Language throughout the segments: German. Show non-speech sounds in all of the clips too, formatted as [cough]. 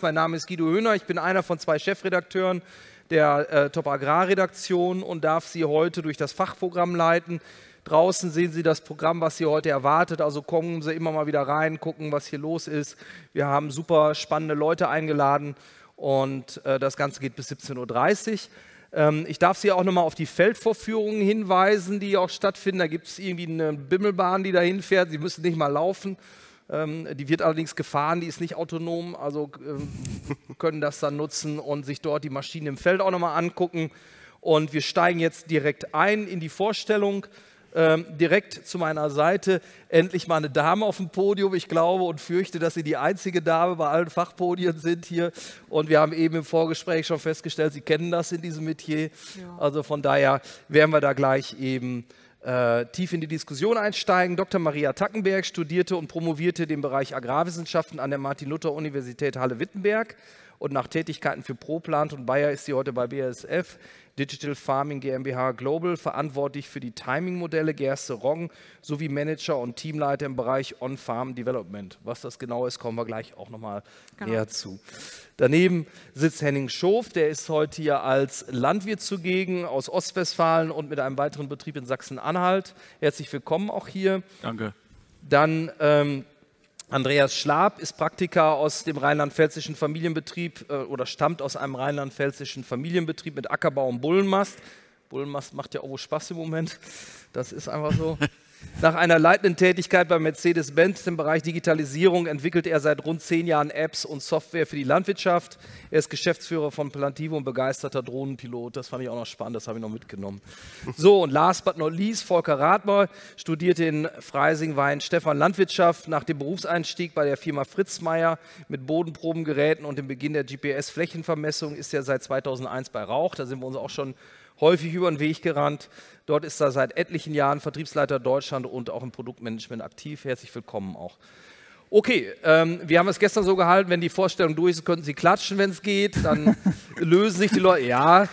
Mein Name ist Guido Höhner, ich bin einer von zwei Chefredakteuren der äh, Top Agrarredaktion und darf Sie heute durch das Fachprogramm leiten. Draußen sehen Sie das Programm, was Sie heute erwartet. Also kommen Sie immer mal wieder rein, gucken, was hier los ist. Wir haben super spannende Leute eingeladen und äh, das Ganze geht bis 17.30 Uhr. Ähm, ich darf Sie auch nochmal auf die Feldvorführungen hinweisen, die auch stattfinden. Da gibt es irgendwie eine Bimmelbahn, die dahin fährt. Sie müssen nicht mal laufen. Ähm, die wird allerdings gefahren, die ist nicht autonom, also ähm, [laughs] können das dann nutzen und sich dort die Maschinen im Feld auch nochmal angucken. Und wir steigen jetzt direkt ein in die Vorstellung. Ähm, direkt zu meiner Seite endlich mal eine Dame auf dem Podium. Ich glaube und fürchte, dass Sie die einzige Dame bei allen Fachpodien sind hier. Und wir haben eben im Vorgespräch schon festgestellt, Sie kennen das in diesem Metier. Ja. Also von daher werden wir da gleich eben äh, tief in die Diskussion einsteigen. Dr. Maria Tackenberg studierte und promovierte den Bereich Agrarwissenschaften an der Martin-Luther-Universität Halle-Wittenberg und nach Tätigkeiten für ProPlant und Bayer ist sie heute bei BASF Digital Farming GmbH Global verantwortlich für die Timing-Modelle Gerste Roggen sowie Manager und Teamleiter im Bereich On-Farm Development. Was das genau ist, kommen wir gleich auch nochmal genau. näher zu. Daneben sitzt Henning Schof, der ist heute hier als Landwirt zugegen aus Ostwestfalen und mit einem weiteren Betrieb in Sachsen-Anhalt. Herzlich willkommen auch hier. Danke. Dann ähm, Andreas Schlab ist Praktiker aus dem rheinland-pfälzischen Familienbetrieb äh, oder stammt aus einem rheinland-pfälzischen Familienbetrieb mit Ackerbau und Bullenmast. Bullenmast macht ja auch Spaß im Moment. Das ist einfach so. [laughs] Nach einer leitenden Tätigkeit bei Mercedes-Benz im Bereich Digitalisierung entwickelt er seit rund zehn Jahren Apps und Software für die Landwirtschaft. Er ist Geschäftsführer von Plantivo und begeisterter Drohnenpilot. Das fand ich auch noch spannend, das habe ich noch mitgenommen. So, und last but not least, Volker Radmer studierte in Freising-Wein Stefan Landwirtschaft. Nach dem Berufseinstieg bei der Firma Fritzmeier mit Bodenprobengeräten und dem Beginn der GPS-Flächenvermessung ist er seit 2001 bei Rauch. Da sind wir uns auch schon häufig über den Weg gerannt. Dort ist er seit etlichen Jahren Vertriebsleiter Deutschland und auch im Produktmanagement aktiv. Herzlich willkommen auch. Okay, ähm, wir haben es gestern so gehalten, wenn die Vorstellung durch ist, könnten Sie klatschen, wenn es geht. Dann [laughs] lösen sich die Leute. Ja.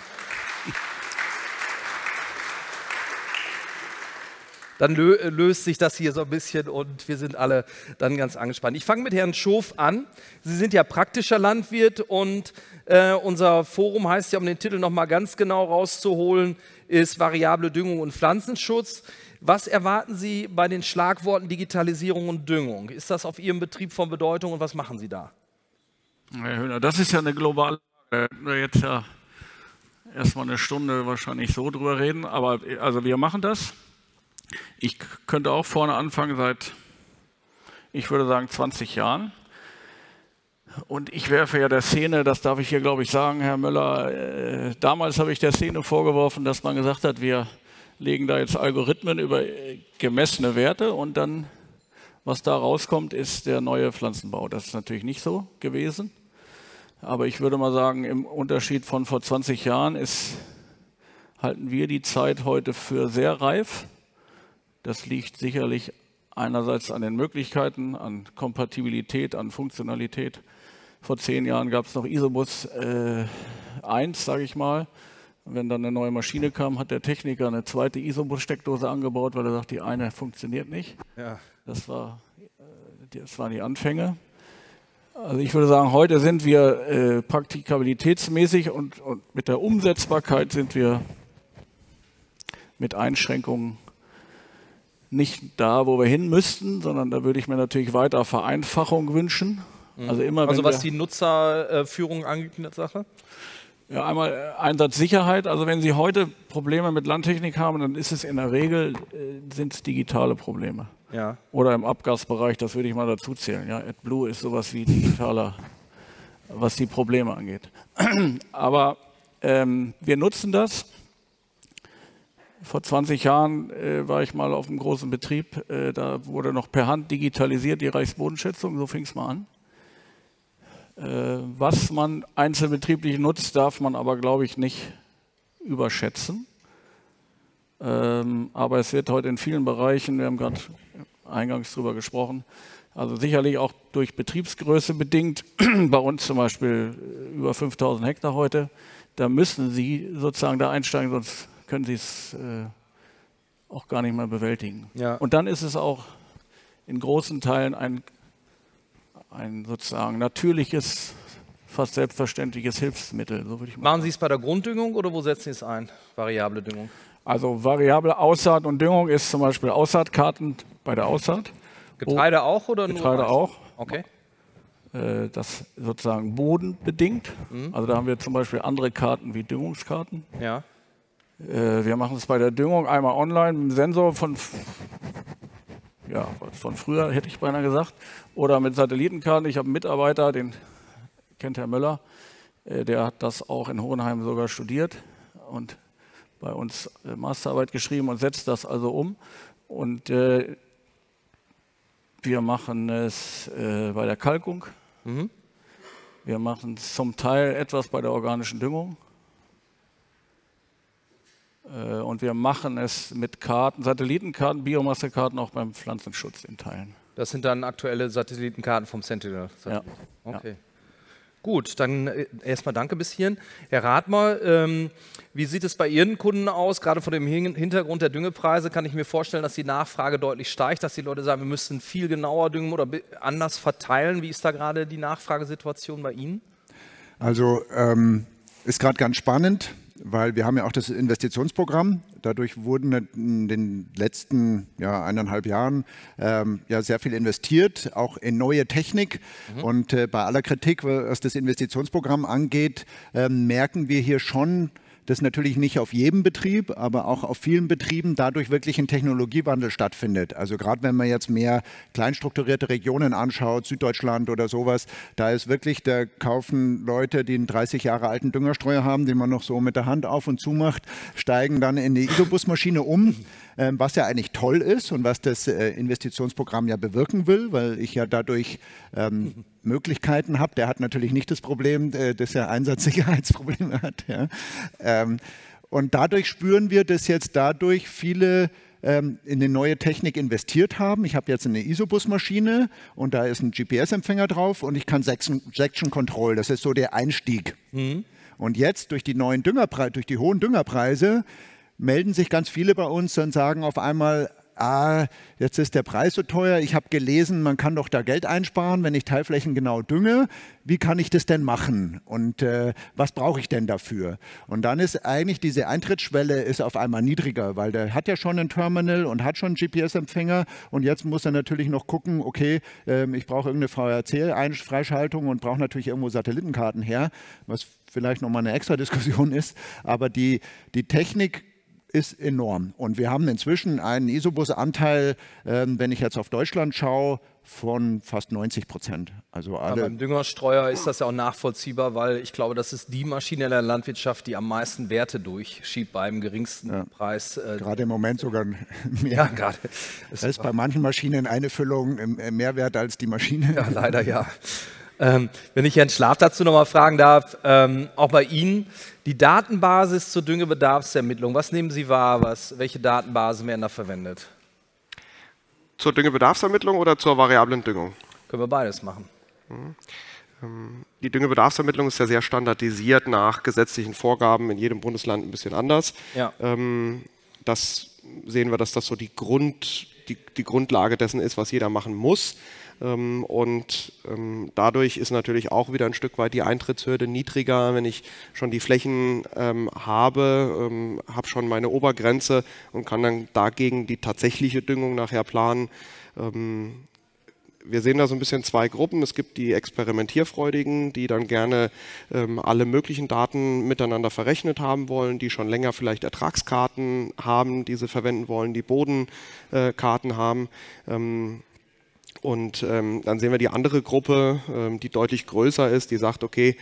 Dann lö löst sich das hier so ein bisschen und wir sind alle dann ganz angespannt. Ich fange mit Herrn Schof an. Sie sind ja praktischer Landwirt und äh, unser Forum heißt ja, um den Titel nochmal ganz genau rauszuholen, ist variable Düngung und Pflanzenschutz. Was erwarten Sie bei den Schlagworten Digitalisierung und Düngung? Ist das auf Ihrem Betrieb von Bedeutung und was machen Sie da? Herr Höhner, das ist ja eine globale, wir jetzt ja erstmal eine Stunde wahrscheinlich so drüber reden, aber also wir machen das. Ich könnte auch vorne anfangen seit, ich würde sagen, 20 Jahren. Und ich werfe ja der Szene, das darf ich hier glaube ich sagen, Herr Müller, äh, damals habe ich der Szene vorgeworfen, dass man gesagt hat, wir legen da jetzt Algorithmen über äh, gemessene Werte und dann, was da rauskommt, ist der neue Pflanzenbau. Das ist natürlich nicht so gewesen. Aber ich würde mal sagen, im Unterschied von vor 20 Jahren ist, halten wir die Zeit heute für sehr reif. Das liegt sicherlich einerseits an den Möglichkeiten, an Kompatibilität, an Funktionalität vor zehn Jahren gab es noch Isobus äh, 1, sage ich mal. Wenn dann eine neue Maschine kam, hat der Techniker eine zweite Isobus-Steckdose angebaut, weil er sagt, die eine funktioniert nicht. Ja. Das, war, äh, das waren die Anfänge. Also ich würde sagen, heute sind wir äh, praktikabilitätsmäßig und, und mit der Umsetzbarkeit sind wir mit Einschränkungen nicht da, wo wir hin müssten, sondern da würde ich mir natürlich weiter Vereinfachung wünschen. Mhm. Also immer, also was die Nutzerführung angeht in der Sache? Ja, einmal äh, Einsatzsicherheit. Also wenn Sie heute Probleme mit Landtechnik haben, dann ist es in der Regel äh, sind digitale Probleme. Ja. Oder im Abgasbereich, das würde ich mal dazu zählen. Ja, AdBlue ist sowas wie digitaler, was die Probleme angeht. [clears throat] Aber ähm, wir nutzen das. Vor 20 Jahren äh, war ich mal auf einem großen Betrieb, äh, da wurde noch per Hand digitalisiert die Reichsbodenschätzung, so fing es mal an. Äh, was man einzelbetrieblich nutzt, darf man aber, glaube ich, nicht überschätzen. Ähm, aber es wird heute in vielen Bereichen, wir haben gerade eingangs darüber gesprochen, also sicherlich auch durch Betriebsgröße bedingt, [clears throat] bei uns zum Beispiel äh, über 5000 Hektar heute, da müssen Sie sozusagen da einsteigen, sonst können Sie es äh, auch gar nicht mehr bewältigen. Ja. Und dann ist es auch in großen Teilen ein ein sozusagen natürliches fast selbstverständliches Hilfsmittel. So würde ich Machen Sie es bei der Grunddüngung oder wo setzen Sie es ein? Variable Düngung? Also variable Aussaat und Düngung ist zum Beispiel Aussaatkarten bei der Aussaat. Getreide auch oder nur Getreide auch. Okay. Äh, das sozusagen bodenbedingt. Mhm. Also da haben wir zum Beispiel andere Karten wie Düngungskarten. Ja. Äh, wir machen es bei der Düngung einmal online mit dem Sensor von, ja, von früher, hätte ich beinahe gesagt. Oder mit Satellitenkarten. Ich habe einen Mitarbeiter, den kennt Herr Möller. Äh, der hat das auch in Hohenheim sogar studiert und bei uns äh, Masterarbeit geschrieben und setzt das also um. Und äh, wir machen es äh, bei der Kalkung. Mhm. Wir machen zum Teil etwas bei der organischen Düngung. Äh, und wir machen es mit Karten, Satellitenkarten, Biomassekarten auch beim Pflanzenschutz in Teilen. Das sind dann aktuelle Satellitenkarten vom Sentinel. Ja. Okay. Ja. Gut, dann äh, erstmal danke bis hierhin. Herr Rathmer, ähm, wie sieht es bei Ihren Kunden aus? Gerade vor dem Hintergrund der Düngepreise kann ich mir vorstellen, dass die Nachfrage deutlich steigt, dass die Leute sagen, wir müssen viel genauer düngen oder anders verteilen. Wie ist da gerade die Nachfragesituation bei Ihnen? Also ähm, ist gerade ganz spannend weil wir haben ja auch das Investitionsprogramm. Dadurch wurden in den letzten ja, eineinhalb Jahren ähm, ja sehr viel investiert, auch in neue Technik. Mhm. Und äh, bei aller Kritik, was das Investitionsprogramm angeht, äh, merken wir hier schon, das natürlich nicht auf jedem Betrieb, aber auch auf vielen Betrieben dadurch wirklich ein Technologiewandel stattfindet. Also gerade wenn man jetzt mehr kleinstrukturierte Regionen anschaut, Süddeutschland oder sowas, da ist wirklich, da kaufen Leute, die einen 30 Jahre alten Düngerstreuer haben, den man noch so mit der Hand auf und zu macht, steigen dann in die Isobusmaschine um. Ähm, was ja eigentlich toll ist und was das äh, Investitionsprogramm ja bewirken will, weil ich ja dadurch ähm, [laughs] Möglichkeiten habe. Der hat natürlich nicht das Problem, äh, dass er Einsatzsicherheitsprobleme [laughs] hat. Ja. Ähm, und dadurch spüren wir, dass jetzt dadurch viele ähm, in eine neue Technik investiert haben. Ich habe jetzt eine Isobus-Maschine und da ist ein GPS-Empfänger drauf und ich kann Section Control. Das ist so der Einstieg. Mhm. Und jetzt durch die neuen Düngerpreise, durch die hohen Düngerpreise melden sich ganz viele bei uns und sagen auf einmal, ah, jetzt ist der Preis so teuer, ich habe gelesen, man kann doch da Geld einsparen, wenn ich Teilflächen genau dünge. Wie kann ich das denn machen? Und äh, was brauche ich denn dafür? Und dann ist eigentlich diese Eintrittsschwelle ist auf einmal niedriger, weil der hat ja schon ein Terminal und hat schon einen GPS-Empfänger und jetzt muss er natürlich noch gucken, okay, äh, ich brauche irgendeine VRC-Freischaltung und brauche natürlich irgendwo Satellitenkarten her, was vielleicht nochmal eine extra Diskussion [laughs] ist. Aber die, die Technik ist enorm. Und wir haben inzwischen einen Isobus-Anteil, äh, wenn ich jetzt auf Deutschland schaue, von fast 90 Prozent. Also alle beim Düngerstreuer ist das ja auch nachvollziehbar, weil ich glaube, das ist die Maschine in der Landwirtschaft, die am meisten Werte durchschiebt beim geringsten ja. Preis. Äh, gerade im Moment sogar [laughs] mehr. Ja, gerade. Das ist bei manchen Maschinen eine Füllung mehr wert als die Maschine. Ja, leider ja. Ähm, wenn ich Herrn Schlaf dazu nochmal fragen darf, ähm, auch bei Ihnen, die Datenbasis zur Düngebedarfsermittlung, was nehmen Sie wahr, was, welche Datenbasen werden da verwendet? Zur Düngebedarfsermittlung oder zur variablen Düngung? Können wir beides machen. Mhm. Ähm, die Düngebedarfsermittlung ist ja sehr standardisiert nach gesetzlichen Vorgaben in jedem Bundesland ein bisschen anders. Ja. Ähm, das sehen wir, dass das so die, Grund, die, die Grundlage dessen ist, was jeder machen muss. Ähm, und ähm, dadurch ist natürlich auch wieder ein Stück weit die Eintrittshürde niedriger, wenn ich schon die Flächen ähm, habe, habe schon meine Obergrenze und kann dann dagegen die tatsächliche Düngung nachher planen wir sehen da so ein bisschen zwei Gruppen. Es gibt die Experimentierfreudigen, die dann gerne ähm, alle möglichen Daten miteinander verrechnet haben wollen, die schon länger vielleicht Ertragskarten haben, die sie verwenden wollen, die Bodenkarten äh, haben. Ähm, und ähm, dann sehen wir die andere Gruppe, ähm, die deutlich größer ist, die sagt, okay,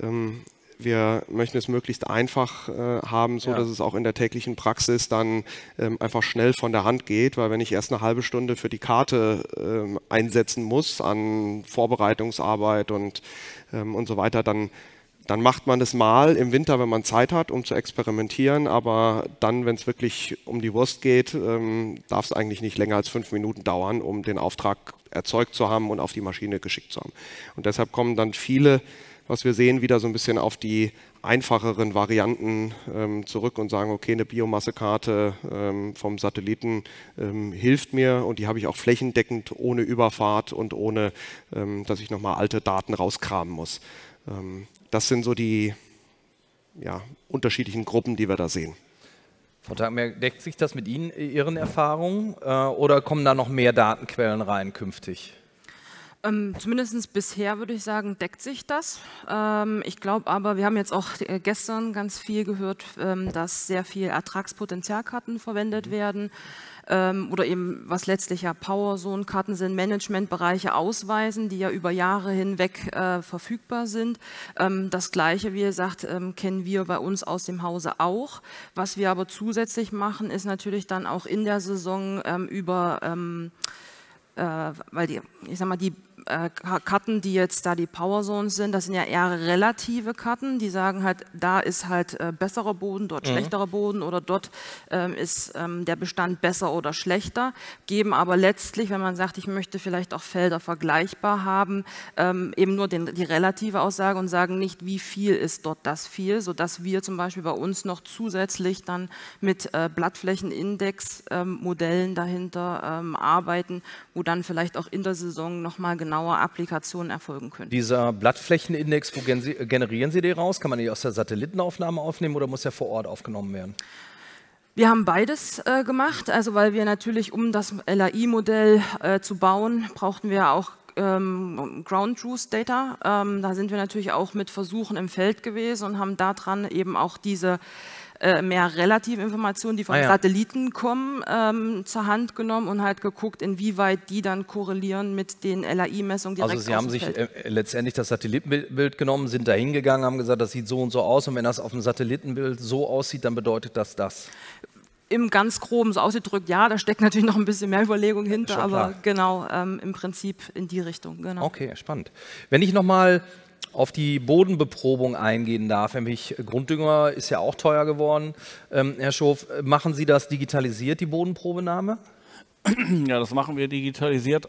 ähm, wir möchten es möglichst einfach äh, haben, so ja. dass es auch in der täglichen Praxis dann ähm, einfach schnell von der Hand geht, weil wenn ich erst eine halbe Stunde für die Karte ähm, einsetzen muss an Vorbereitungsarbeit und, ähm, und so weiter, dann dann macht man es mal im Winter, wenn man Zeit hat, um zu experimentieren. Aber dann, wenn es wirklich um die Wurst geht, ähm, darf es eigentlich nicht länger als fünf Minuten dauern, um den Auftrag erzeugt zu haben und auf die Maschine geschickt zu haben. Und deshalb kommen dann viele, was wir sehen, wieder so ein bisschen auf die einfacheren Varianten ähm, zurück und sagen, okay, eine Biomassekarte ähm, vom Satelliten ähm, hilft mir und die habe ich auch flächendeckend ohne Überfahrt und ohne, ähm, dass ich nochmal alte Daten rauskramen muss. Das sind so die ja, unterschiedlichen Gruppen, die wir da sehen. Frau Tagmerk, deckt sich das mit Ihnen, Ihren Erfahrungen äh, oder kommen da noch mehr Datenquellen rein künftig? Ähm, Zumindest bisher würde ich sagen, deckt sich das. Ähm, ich glaube aber, wir haben jetzt auch äh, gestern ganz viel gehört, ähm, dass sehr viel Ertragspotenzialkarten verwendet mhm. werden ähm, oder eben was letztlich ja Power-Zone-Karten sind, Managementbereiche ausweisen, die ja über Jahre hinweg äh, verfügbar sind. Ähm, das Gleiche, wie gesagt, ähm, kennen wir bei uns aus dem Hause auch. Was wir aber zusätzlich machen, ist natürlich dann auch in der Saison ähm, über ähm, äh, weil die, ich sag mal, die äh, Karten, die jetzt da die Power Zones sind, das sind ja eher relative Karten, die sagen halt, da ist halt äh, besserer Boden, dort mhm. schlechterer Boden oder dort ähm, ist ähm, der Bestand besser oder schlechter, geben aber letztlich, wenn man sagt, ich möchte vielleicht auch Felder vergleichbar haben, ähm, eben nur den, die relative Aussage und sagen nicht, wie viel ist dort das viel, sodass wir zum Beispiel bei uns noch zusätzlich dann mit äh, Blattflächenindex-Modellen ähm, dahinter ähm, arbeiten, wo dann vielleicht auch in der Saison nochmal genau genaue Applikationen erfolgen können. Dieser Blattflächenindex, wo generieren Sie den raus? Kann man die aus der Satellitenaufnahme aufnehmen oder muss er vor Ort aufgenommen werden? Wir haben beides äh, gemacht, also weil wir natürlich, um das LAI-Modell äh, zu bauen, brauchten wir auch ähm, Ground Truth Data. Ähm, da sind wir natürlich auch mit Versuchen im Feld gewesen und haben daran eben auch diese äh, mehr relative Informationen, die von ah, ja. Satelliten kommen, ähm, zur Hand genommen und halt geguckt, inwieweit die dann korrelieren mit den LAI-Messungen direkt Also Sie haben sich äh, letztendlich das Satellitenbild genommen, sind da hingegangen, haben gesagt, das sieht so und so aus und wenn das auf dem Satellitenbild so aussieht, dann bedeutet das das im ganz groben so ausgedrückt, ja, da steckt natürlich noch ein bisschen mehr Überlegung hinter, aber genau, ähm, im Prinzip in die Richtung. Genau. Okay, spannend. Wenn ich nochmal auf die Bodenbeprobung eingehen darf, nämlich Grunddünger ist ja auch teuer geworden. Ähm, Herr Schof, machen Sie das digitalisiert, die Bodenprobenahme? [clears throat] Ja, das machen wir digitalisiert,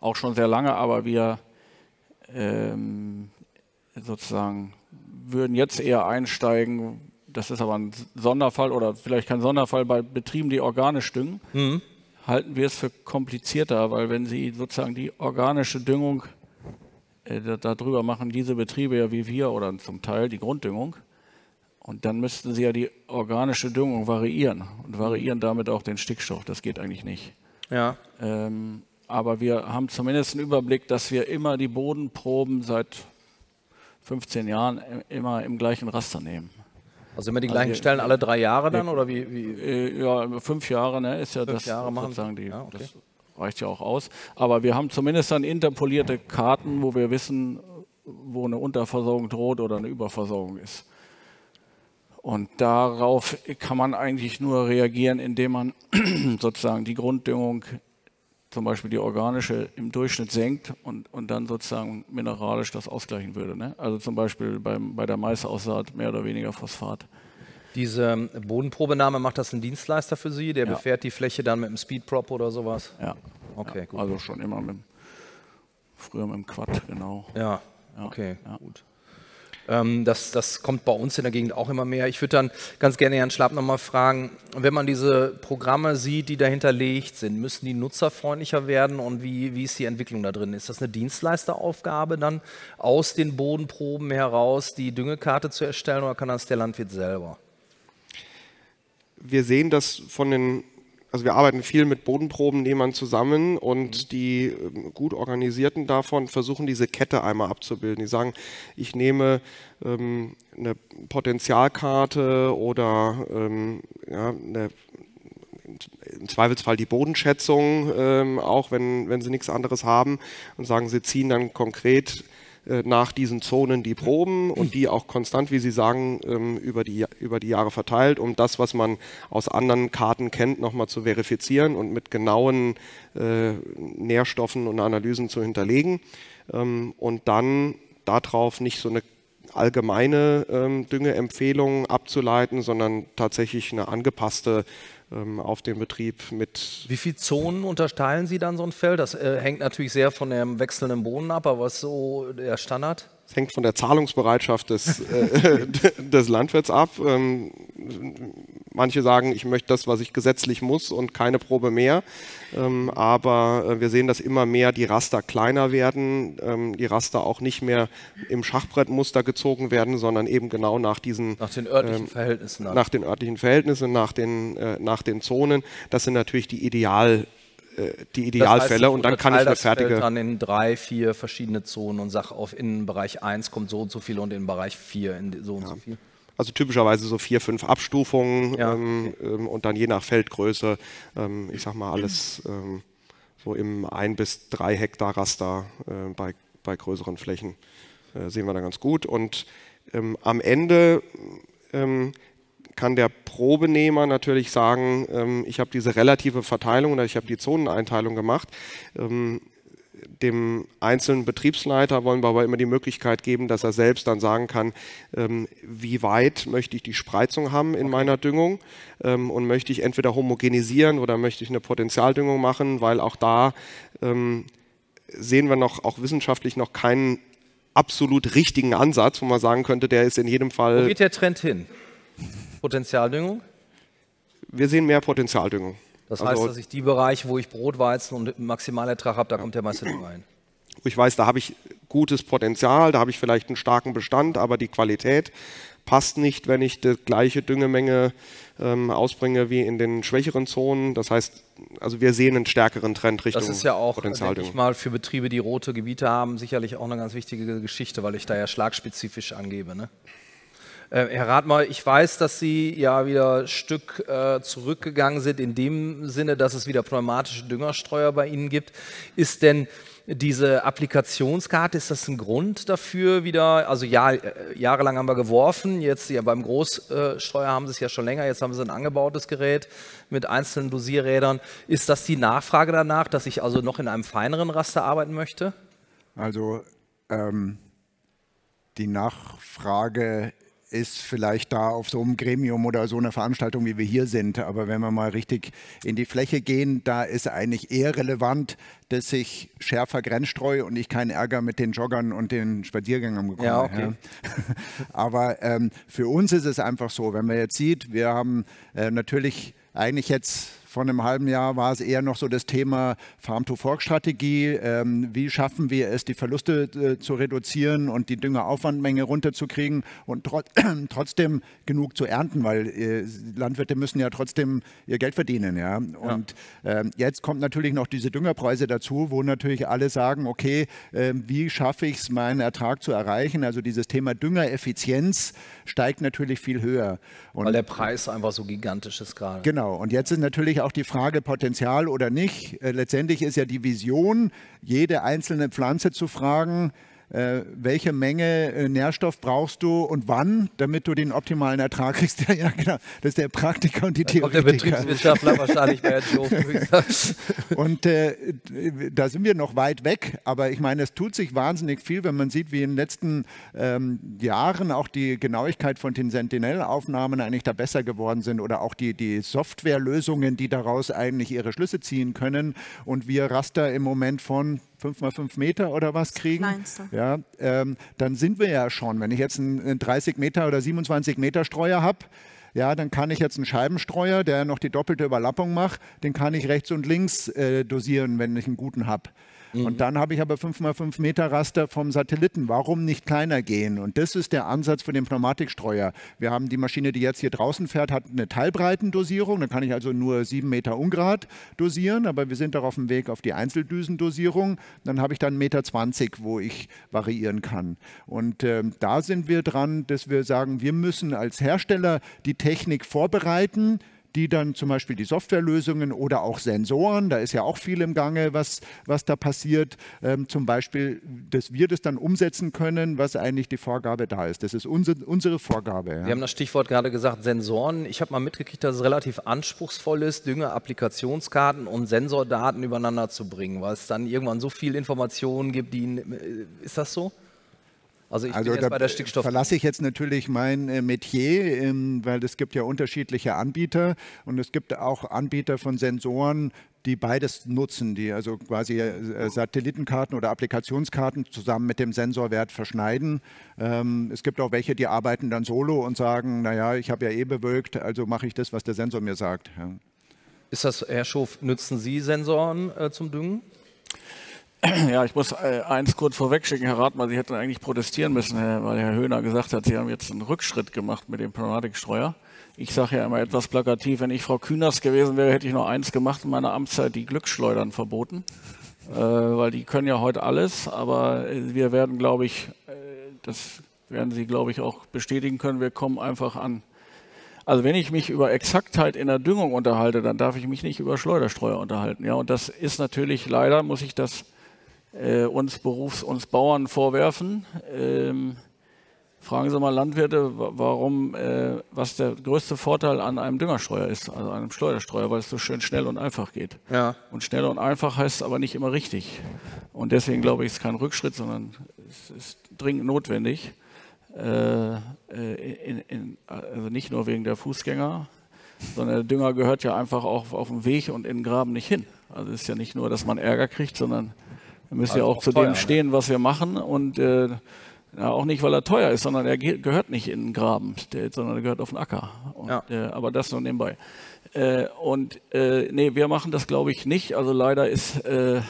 auch schon sehr lange, aber wir ähm, sozusagen würden jetzt eher einsteigen, das ist aber ein Sonderfall oder vielleicht kein Sonderfall bei Betrieben, die organisch düngen, mhm. halten wir es für komplizierter, weil wenn Sie sozusagen die organische Düngung darüber machen diese Betriebe ja wie wir oder zum Teil die Grunddüngung. Und dann müssten sie ja die organische Düngung variieren und variieren damit auch den Stickstoff. Das geht eigentlich nicht. Ja. Ähm, aber wir haben zumindest einen Überblick, dass wir immer die Bodenproben seit 15 Jahren immer im gleichen Raster nehmen. Also immer die gleichen also, Stellen alle drei Jahre dann oder wie? wie? Äh, ja, fünf Jahre ne, ist ja fünf das Jahre machen sozusagen die, ja, okay. das reicht ja auch aus. Aber wir haben zumindest dann interpolierte Karten, wo wir wissen, wo eine Unterversorgung droht oder eine Überversorgung ist. Und darauf kann man eigentlich nur reagieren, indem man [clears throat] sozusagen die Grunddüngung, zum Beispiel die organische, im Durchschnitt senkt und, und dann sozusagen mineralisch das ausgleichen würde. Ne? Also zum Beispiel beim, bei der Maisaussaat mehr oder weniger Phosphat. Diese Bodenprobenahme, macht das ein Dienstleister für Sie? Der ja. befährt die Fläche dann mit einem Speedprop oder sowas? Ja. Okay, gut. Also schon immer mit, früher mit dem Quad, genau. Ja, ja. okay, ja. gut. Ähm, das, das kommt bei uns in der Gegend auch immer mehr. Ich würde dann ganz gerne Herrn Schlapp nochmal fragen, wenn man diese Programme sieht, die dahinter liegt sind, müssen die nutzerfreundlicher werden und wie, wie ist die Entwicklung da drin? Ist das eine Dienstleisteraufgabe dann aus den Bodenproben heraus die Düngekarte zu erstellen oder kann das der Landwirt selber? Wir sehen das von den, also wir arbeiten viel mit Bodenprobennehmern zusammen und mhm. die ähm, gut organisierten davon versuchen diese Kette einmal abzubilden. Die sagen, ich nehme ähm, eine Potenzialkarte oder ähm, ja, eine, im Zweifelsfall die Bodenschätzung, ähm, auch wenn, wenn sie nichts anderes haben und sagen, sie ziehen dann konkret nach diesen Zonen die Proben und die auch konstant, wie Sie sagen, ähm, über die, über die Jahre verteilt, um das, was man aus anderen Karten kennt, nochmal zu verifizieren und mit genauen äh, Nährstoffen und Analysen zu hinterlegen. Ähm, und dann darauf nicht so eine allgemeine ähm, Düngeempfehlung abzuleiten, sondern tatsächlich eine angepasste auf den Betrieb mit. Wie viele Zonen unterteilen Sie dann so ein Feld? Das äh, hängt natürlich sehr von dem wechselnden Boden ab, aber was ist so der Standard? Es hängt von der Zahlungsbereitschaft des, äh, [laughs] des Landwirts ab. Ähm, manche sagen, ich möchte das, was ich gesetzlich muss und keine Probe mehr. Ähm, aber äh, wir sehen, dass immer mehr die Raster kleiner werden, ähm, die Raster auch nicht mehr im Schachbrettmuster gezogen werden, sondern eben genau nach diesen nach den örtlichen ähm, Verhältnissen. Nach den örtlichen Verhältnissen, nach den, äh, nach den Zonen. Das sind natürlich die Ideal die Idealfälle das heißt, und dann kann ich eine fertige. Feld dann in drei, vier verschiedene Zonen und sage, auf in Bereich 1 kommt so und so viel und in Bereich 4 in so und ja. so viel. Also typischerweise so vier, fünf Abstufungen ja. ähm, ähm, und dann je nach Feldgröße, ähm, ich sag mal alles ähm, so im 1 bis 3 Hektar Raster äh, bei, bei größeren Flächen äh, sehen wir da ganz gut. Und ähm, am Ende ähm, kann der Probenehmer natürlich sagen, ähm, ich habe diese relative Verteilung oder ich habe die Zoneneinteilung gemacht. Ähm, dem einzelnen Betriebsleiter wollen wir aber immer die Möglichkeit geben, dass er selbst dann sagen kann, ähm, wie weit möchte ich die Spreizung haben in meiner Düngung ähm, und möchte ich entweder homogenisieren oder möchte ich eine Potentialdüngung machen, weil auch da ähm, sehen wir noch auch wissenschaftlich noch keinen absolut richtigen Ansatz, wo man sagen könnte, der ist in jedem Fall. Wo geht der Trend hin? Potenzialdüngung? Wir sehen mehr Potenzialdüngung. Das heißt, also, dass ich die Bereiche, wo ich Brotweizen und Maximalertrag habe, da kommt der meiste Dünger rein. Ich weiß, da habe ich gutes Potenzial, da habe ich vielleicht einen starken Bestand, aber die Qualität passt nicht, wenn ich die gleiche Düngemenge ähm, ausbringe wie in den schwächeren Zonen. Das heißt, also wir sehen einen stärkeren Trend Richtung Das ist ja auch, denke ich mal, für Betriebe, die rote Gebiete haben, sicherlich auch eine ganz wichtige Geschichte, weil ich da ja schlagspezifisch angebe. Ne? Äh, Herr Rathmer, ich weiß, dass Sie ja wieder ein Stück äh, zurückgegangen sind, in dem Sinne, dass es wieder pneumatische Düngerstreuer bei Ihnen gibt. Ist denn diese Applikationskarte, ist das ein Grund dafür wieder? Also ja, äh, jahrelang haben wir geworfen, jetzt ja, beim Großstreuer haben sie es ja schon länger, jetzt haben sie ein angebautes Gerät mit einzelnen Dosierrädern. Ist das die Nachfrage danach, dass ich also noch in einem feineren Raster arbeiten möchte? Also ähm, die Nachfrage ist vielleicht da auf so einem Gremium oder so einer Veranstaltung, wie wir hier sind. Aber wenn wir mal richtig in die Fläche gehen, da ist eigentlich eher relevant, dass ich schärfer grenzstreue und ich keinen Ärger mit den Joggern und den Spaziergängern bekomme. Ja, okay. ja. [laughs] Aber ähm, für uns ist es einfach so, wenn man jetzt sieht, wir haben äh, natürlich eigentlich jetzt vor einem halben Jahr war es eher noch so das Thema Farm-to-Fork-Strategie. Ähm, wie schaffen wir es, die Verluste äh, zu reduzieren und die Düngeraufwandmenge runterzukriegen und tro [clears throat] trotzdem genug zu ernten, weil äh, Landwirte müssen ja trotzdem ihr Geld verdienen. Ja? Und ja. Ähm, jetzt kommt natürlich noch diese Düngerpreise dazu, wo natürlich alle sagen, okay, äh, wie schaffe ich es, meinen Ertrag zu erreichen? Also dieses Thema Düngereffizienz steigt natürlich viel höher. Und weil der Preis einfach so gigantisch ist gerade. Genau. Und jetzt ist natürlich auch die Frage Potenzial oder nicht. Äh, letztendlich ist ja die Vision, jede einzelne Pflanze zu fragen, äh, welche Menge äh, Nährstoff brauchst du und wann, damit du den optimalen Ertrag kriegst. [laughs] Ja, genau. Das ist der Praktiker und die Theoretiker. der Betriebswirtschaftler wahrscheinlich mehr [laughs] Und äh, da sind wir noch weit weg, aber ich meine, es tut sich wahnsinnig viel, wenn man sieht, wie in den letzten ähm, Jahren auch die Genauigkeit von den Sentinel-Aufnahmen eigentlich da besser geworden sind oder auch die, die Softwarelösungen, die daraus eigentlich ihre Schlüsse ziehen können und wir Raster im Moment von 5 mal 5 Meter oder was kriegen, ja, ähm, dann sind wir ja schon. Wenn ich jetzt einen, einen 30 Meter oder 27 Meter Streuer habe, ja, dann kann ich jetzt einen Scheibenstreuer, der noch die doppelte Überlappung macht, den kann ich rechts und links äh, dosieren, wenn ich einen guten habe. Mhm. Und dann habe ich aber 5x5 Meter Raster vom Satelliten. Warum nicht kleiner gehen? Und das ist der Ansatz für den Pneumatikstreuer. Wir haben die Maschine, die jetzt hier draußen fährt, hat eine Teilbreitendosierung. Da kann ich also nur 7 Meter Ungrad dosieren, aber wir sind doch auf dem Weg auf die Einzeldüsendosierung. Dann habe ich dann 1,20 Meter, wo ich variieren kann. Und äh, da sind wir dran, dass wir sagen, wir müssen als Hersteller die Technik vorbereiten die dann zum Beispiel die Softwarelösungen oder auch Sensoren, da ist ja auch viel im Gange, was, was da passiert, ähm, zum Beispiel, dass wir das dann umsetzen können, was eigentlich die Vorgabe da ist. Das ist unsere, unsere Vorgabe. Ja. Wir haben das Stichwort gerade gesagt, Sensoren. Ich habe mal mitgekriegt, dass es relativ anspruchsvoll ist, Dünger-Applikationskarten und Sensordaten übereinander zu bringen, weil es dann irgendwann so viel Informationen gibt, die, äh, ist das so? Also ich also bin jetzt bei der Stickstoff. Verlasse ich jetzt natürlich mein äh, Metier, ähm, weil es gibt ja unterschiedliche Anbieter und es gibt auch Anbieter von Sensoren, die beides nutzen, die also quasi äh, Satellitenkarten oder Applikationskarten zusammen mit dem Sensorwert verschneiden. Ähm, es gibt auch welche, die arbeiten dann solo und sagen, naja, ich habe ja eh bewölkt, also mache ich das, was der Sensor mir sagt. Ja. Ist das, Herr Schof, nutzen Sie Sensoren äh, zum Düngen? Ja, ich muss äh, eins kurz vorwegschicken, Herr Rathmann, Sie hätten eigentlich protestieren müssen, weil Herr Höhner gesagt hat, Sie haben jetzt einen Rückschritt gemacht mit dem Pneumatikstreuer. Ich sage ja immer etwas plakativ, wenn ich Frau Kühners gewesen wäre, hätte ich nur eins gemacht in meiner Amtszeit, die Glücksschleudern verboten. Äh, weil die können ja heute alles, aber äh, wir werden, glaube ich, äh, das werden Sie, glaube ich, auch bestätigen können, wir kommen einfach an. Also wenn ich mich über Exaktheit in der Düngung unterhalte, dann darf ich mich nicht über Schleuderstreuer unterhalten. Ja, und das ist natürlich leider, muss ich das äh, uns Berufs-, uns Bauern vorwerfen. Ähm, fragen Sie mal Landwirte, warum, äh, was der größte Vorteil an einem Düngerstreuer ist, also einem Schleuderstreuer, weil es so schön schnell und einfach geht. Ja. Und schnell und einfach heißt aber nicht immer richtig. Und deswegen glaube ich, es ist kein Rückschritt, sondern es ist dringend notwendig. Äh, in, in, also nicht nur wegen der Fußgänger, sondern der Dünger gehört ja einfach auch auf dem Weg und in den Graben nicht hin. Also es ist ja nicht nur, dass man Ärger kriegt, sondern wir müssen also ja auch, auch zu teuer, dem ne? stehen, was wir machen und äh, ja, auch nicht, weil er teuer ist, sondern er gehört nicht in den Graben, der, sondern er gehört auf den Acker. Und, ja. äh, aber das nur nebenbei. Äh, und äh, nee, wir machen das glaube ich nicht. Also leider ist, äh,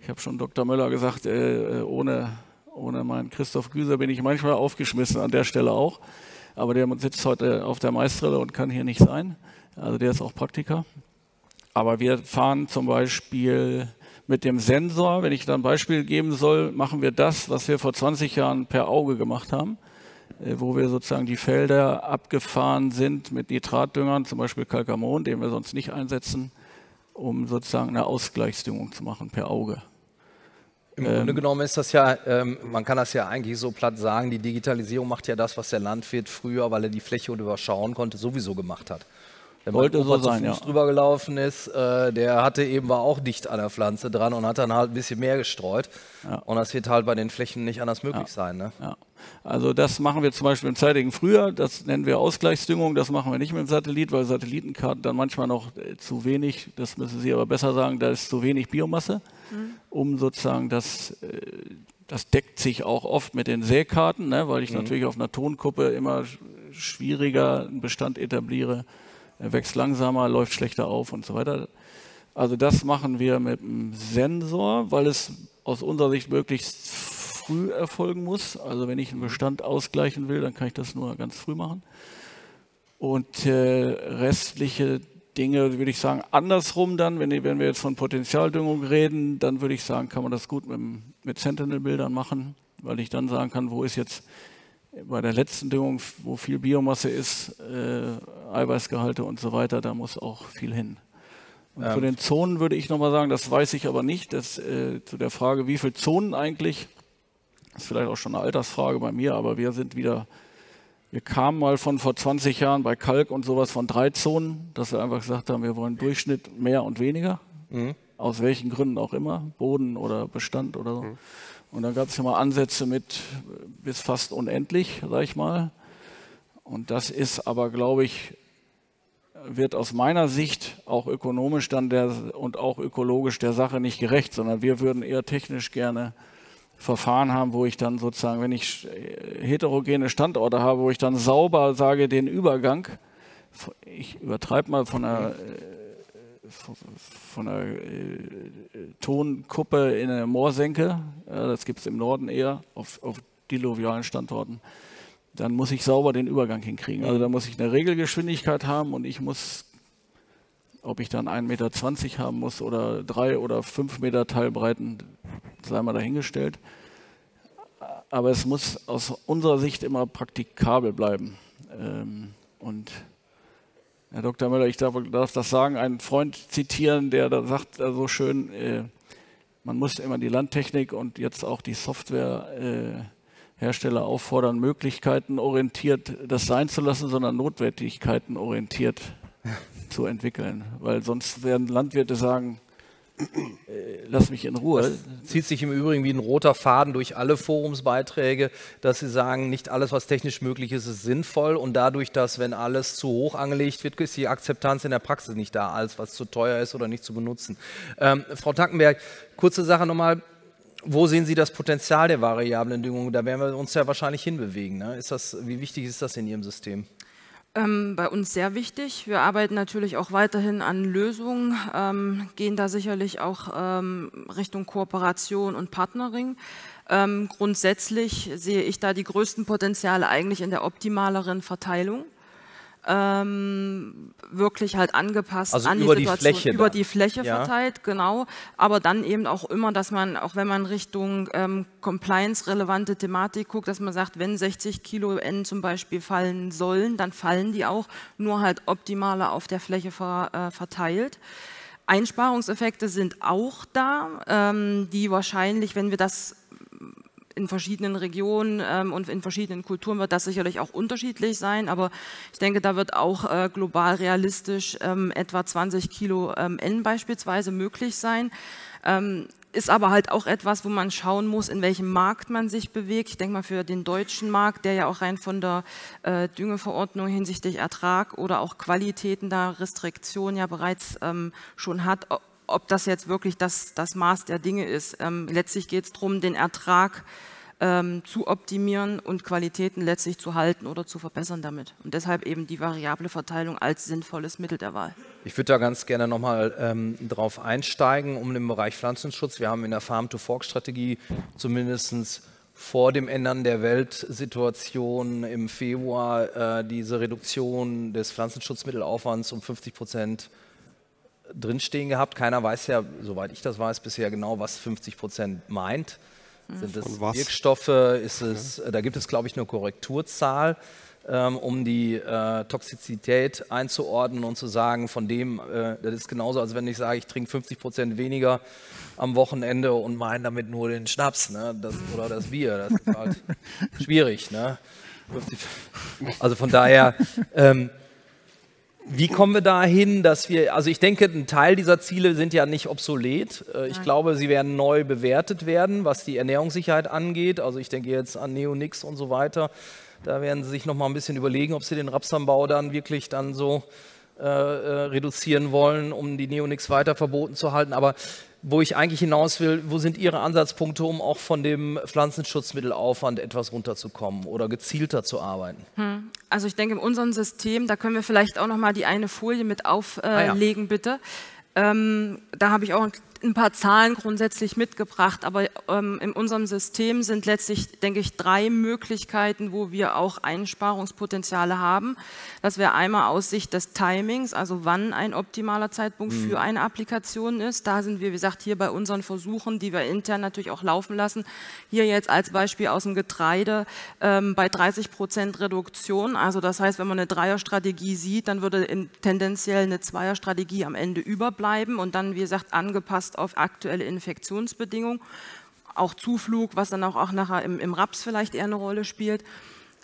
ich habe schon Dr. Möller gesagt, äh, ohne, ohne meinen Christoph Güser bin ich manchmal aufgeschmissen, an der Stelle auch. Aber der sitzt heute auf der Meistrille und kann hier nicht sein. Also der ist auch Praktiker. Aber wir fahren zum Beispiel mit dem Sensor, wenn ich da ein Beispiel geben soll, machen wir das, was wir vor 20 Jahren per Auge gemacht haben, äh, wo wir sozusagen die Felder abgefahren sind mit Nitratdüngern, zum Beispiel Kalkamon, den wir sonst nicht einsetzen, um sozusagen eine Ausgleichsdüngung zu machen per Auge. Im ähm, Grunde genommen ist das ja, ähm, man kann das ja eigentlich so platt sagen, die Digitalisierung macht ja das, was der Landwirt früher, weil er die Fläche überschauen konnte, sowieso gemacht hat. Wenn Wollte so sein, Fuß ja. drüber gelaufen ist, äh, der hatte eben war auch dicht an der Pflanze dran und hat dann halt ein bisschen mehr gestreut. Ja. Und das wird halt bei den Flächen nicht anders möglich ja. sein. Ne? Ja. Also das machen wir zum Beispiel im zeitigen Frühjahr, das nennen wir Ausgleichsdüngung, das machen wir nicht mit dem Satellit, weil Satellitenkarten dann manchmal noch äh, zu wenig, das müssen Sie aber besser sagen, da ist zu wenig Biomasse, mhm. um sozusagen das, äh, das deckt sich auch oft mit den Säkarten, ne, weil ich mhm. natürlich auf einer Tonkuppe immer schwieriger einen Bestand etabliere er wächst langsamer, läuft schlechter auf und so weiter. Also das machen wir mit einem Sensor, weil es aus unserer Sicht möglichst früh erfolgen muss. Also wenn ich einen Bestand ausgleichen will, dann kann ich das nur ganz früh machen. Und äh, restliche Dinge würde ich sagen, andersrum dann, wenn, wenn, wir jetzt von Potenzialdüngung reden, dann würde ich sagen, kann man das gut mit, mit Sentinel-Bildern machen, weil ich dann sagen kann, wo ist jetzt bei der letzten Düngung, wo viel Biomasse ist, äh, Eiweißgehalte und so weiter, da muss auch viel hin. Und ähm. zu den Zonen würde ich nochmal sagen, das weiß ich aber nicht, dass, äh, zu der Frage, wie viele Zonen eigentlich, das ist vielleicht auch schon eine Altersfrage bei mir, aber wir sind wieder, wir kamen mal von vor 20 Jahren bei Kalk und sowas von drei Zonen, dass wir einfach gesagt haben, wir wollen Durchschnitt mehr und weniger, mhm. aus welchen Gründen auch immer, Boden oder Bestand oder so. Mhm. Und dann gab es ja mal Ansätze mit bis fast unendlich, sag ich mal. Und das ist aber, glaube ich, wird aus meiner Sicht auch ökonomisch dann der, und auch ökologisch der Sache nicht gerecht, sondern wir würden eher technisch gerne Verfahren haben, wo ich dann sozusagen, wenn ich heterogene Standorte habe, wo ich dann sauber sage, den Übergang, ich übertreibe mal von einer von einer äh, Tonkuppe in eine Moorsenke, ja, das gibt es im Norden eher, auf, auf diluvialen Standorten, dann muss ich sauber den Übergang hinkriegen. Also da muss ich eine Regelgeschwindigkeit haben und ich muss, ob ich dann 1,20 Meter haben muss oder drei oder fünf Meter Teilbreiten, sei mal dahingestellt. Aber es muss aus unserer Sicht immer praktikabel bleiben. Ähm, und Herr Dr. Müller, ich darf, darf, das sagen, einen Freund zitieren, der da sagt so also schön, äh, man muss immer die Landtechnik und jetzt auch die Softwarehersteller äh, auffordern, Möglichkeiten orientiert das sein zu lassen, sondern Notwendigkeiten orientiert zu entwickeln. Weil sonst werden Landwirte sagen, lass mich in Ruhe. Das zieht sich im Übrigen wie ein roter Faden durch alle Forumsbeiträge, dass sie sagen, nicht alles, was technisch möglich ist, ist sinnvoll und dadurch, dass wenn alles zu hoch angelegt wird, ist die Akzeptanz in der Praxis nicht da, alles was zu teuer ist oder nicht zu benutzen. Ähm, Frau Tackenberg, kurze Sache nochmal. Wo sehen Sie das Potenzial der variablen Düngung? Da werden wir uns ja wahrscheinlich hinbewegen. Ne? Ist das, wie wichtig ist das in Ihrem System? Ähm, bei uns sehr wichtig. Wir arbeiten natürlich auch weiterhin an Lösungen, ähm, gehen da sicherlich auch ähm, Richtung Kooperation und Partnering. Ähm, grundsätzlich sehe ich da die größten Potenziale eigentlich in der optimaleren Verteilung ähm, wirklich halt angepasst also an die die Situation, Fläche über dann. die Fläche Ja. verteilt, genau. Aber dann eben auch immer, dass man, auch wenn man Richtung ähm, Compliance-relevante Thematik guckt, dass man sagt, wenn 60 Kilo N zum Beispiel fallen sollen, dann fallen die auch, nur halt optimaler auf der Fläche ver, äh, verteilt. Einsparungseffekte sind auch da, ähm, die wahrscheinlich, wenn wir das in verschiedenen Regionen ähm, und in verschiedenen Kulturen wird das sicherlich auch unterschiedlich sein, aber ich denke, da wird auch äh, global realistisch ähm, etwa 20 Kilo ähm, N beispielsweise möglich sein. Ähm, ist aber halt auch etwas, wo man schauen muss, in welchem Markt man sich bewegt. Ich denke mal für den deutschen Markt, der ja auch rein von der äh, Düngeverordnung hinsichtlich Ertrag oder auch Qualitäten da Restriktionen ja bereits ähm, schon hat, ob das jetzt wirklich das, das Maß der Dinge ist. Ähm, letztlich geht es darum, den Ertrag ähm, zu optimieren und Qualitäten letztlich zu halten oder zu verbessern damit. Und deshalb eben die variable Verteilung als sinnvolles Mittel der Wahl. Ich würde da ganz gerne nochmal ähm, drauf einsteigen, um den Bereich Pflanzenschutz. Wir haben in der Farm-to-Fork-Strategie zumindest vor dem Ändern der Weltsituation im Februar äh, diese Reduktion des Pflanzenschutzmittelaufwands um 50 Prozent drinstehen gehabt. Keiner weiß ja, soweit ich das weiß, bisher genau, was 50 Prozent meint. Sind es? Wirkstoffe? Ist es, Da gibt es, glaube ich, eine Korrekturzahl, ähm, um die äh, Toxizität einzuordnen und zu sagen, von dem, äh, das ist genauso, als wenn ich sage, ich trinke 50 Prozent weniger am Wochenende und meine damit nur den Schnaps ne? das, oder das Bier. Das ist halt [laughs] schwierig. Ne? 50 Also von daher. Ähm, wie kommen wir dahin, dass wir, also ich denke, ein Teil dieser Ziele sind ja nicht obsolet. Äh, Ich glaube, sie werden neu bewertet werden, was die Ernährungssicherheit angeht. Also ich denke jetzt an Neonix und so weiter. Da werden sie sich noch mal ein bisschen überlegen, ob sie den Rapsanbau dann wirklich dann so äh, äh, reduzieren wollen, um die Neonix weiter verboten zu halten. Aber wo ich eigentlich hinaus will, wo sind Ihre Ansatzpunkte, um auch von dem Pflanzenschutzmittelaufwand etwas runterzukommen oder gezielter zu arbeiten? Also ich denke, in unserem System, da können wir vielleicht auch noch mal die eine Folie mit auflegen, Ah ja. äh, bitte. Ähm, da habe ich auch ein paar Zahlen grundsätzlich mitgebracht, aber ähm, in unserem System sind letztlich, denke ich, drei Möglichkeiten, wo wir auch Einsparungspotenziale haben. Das wäre einmal aus Sicht des Timings, also wann ein optimaler Zeitpunkt für eine Applikation ist. Da sind wir, wie gesagt, hier bei unseren Versuchen, die wir intern natürlich auch laufen lassen, hier jetzt als Beispiel aus dem Getreide ähm, bei 30 Prozent Reduktion. Also das heißt, wenn man eine Dreierstrategie sieht, dann würde tendenziell eine Zweierstrategie am Ende überbleiben und dann, wie gesagt, angepasst auf aktuelle Infektionsbedingungen. Auch Zuflug, was dann auch, auch nachher im, im Raps vielleicht eher eine Rolle spielt.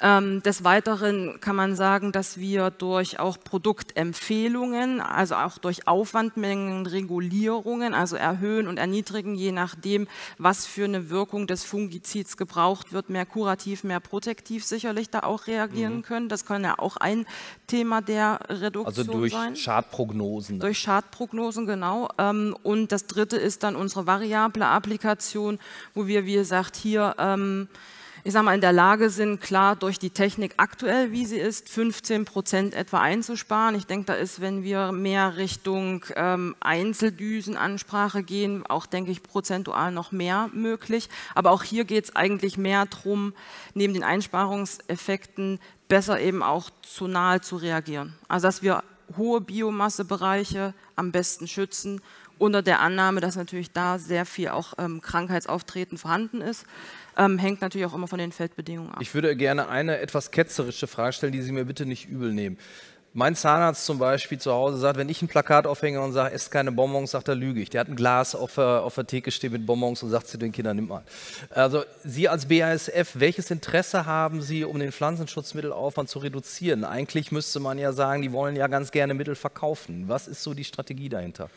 Ähm, des Weiteren kann man sagen, dass wir durch auch Produktempfehlungen, also auch durch Aufwandmengenregulierungen, also erhöhen und erniedrigen, je nachdem, was für eine Wirkung des Fungizids gebraucht wird, mehr kurativ, mehr protektiv sicherlich da auch reagieren können. Das kann ja auch ein Thema der Reduktion Also durch sein. Schadprognosen. Durch Schadprognosen, genau. Ähm, Und das dritte ist dann unsere variable Applikation, wo wir, wie gesagt, hier, ähm, ich sage mal, in der Lage sind, klar durch die Technik aktuell, wie sie ist, 15 Prozent etwa einzusparen. Ich denke, da ist, wenn wir mehr Richtung ähm, Einzeldüsenansprache gehen, auch, denke ich, prozentual noch mehr möglich. Aber auch hier geht es eigentlich mehr darum, neben den Einsparungseffekten besser eben auch zu nahe zu reagieren. Also, dass wir hohe Biomassebereiche am besten schützen, unter der Annahme, dass natürlich da sehr viel auch ähm, Krankheitsauftreten vorhanden ist. Ähm, hängt natürlich auch immer von den Feldbedingungen ab. Ich würde gerne eine etwas ketzerische Frage stellen, die Sie mir bitte nicht übel nehmen. Mein Zahnarzt zum Beispiel zu Hause sagt, wenn ich ein Plakat aufhänge und sage, esst keine Bonbons, sagt er, lüge ich. Der hat ein Glas auf der, auf der Theke stehen mit Bonbons und sagt zu den Kindern, nimm mal. Also Sie als BASF, welches Interesse haben Sie, um den Pflanzenschutzmittelaufwand zu reduzieren? Eigentlich müsste man ja sagen, die wollen ja ganz gerne Mittel verkaufen. Was ist so die Strategie dahinter?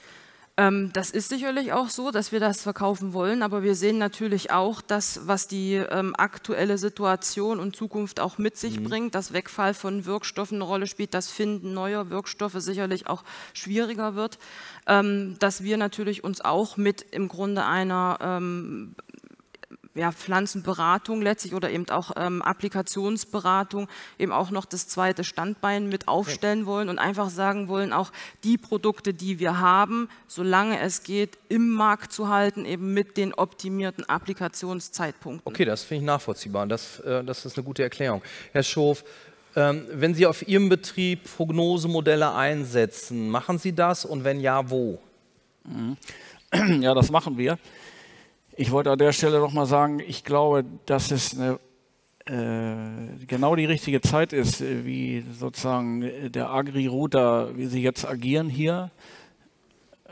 Ähm, das ist sicherlich auch so, dass wir das verkaufen wollen, aber wir sehen natürlich auch, dass was die ähm, aktuelle Situation und Zukunft auch mit sich mhm. bringt, dass Wegfall von Wirkstoffen eine Rolle spielt, das Finden neuer Wirkstoffe sicherlich auch schwieriger wird, ähm, dass wir natürlich uns auch mit im Grunde einer ähm, ja, Pflanzenberatung letztlich oder eben auch ähm, Applikationsberatung eben auch noch das zweite Standbein mit aufstellen wollen und einfach sagen wollen, auch die Produkte, die wir haben, solange es geht, im Markt zu halten, eben mit den optimierten Applikationszeitpunkten. Okay, das finde ich nachvollziehbar. Das, äh, das ist eine gute Erklärung. Herr Schof, ähm, wenn Sie auf Ihrem Betrieb Prognosemodelle einsetzen, machen Sie das und wenn ja, wo? Mhm. [clears throat] Ja, das machen wir. Ich wollte an der Stelle noch mal sagen, ich glaube, dass es eine, äh, genau die richtige Zeit ist, äh, wie sozusagen der Agri-Router, wie sie jetzt agieren hier. Äh,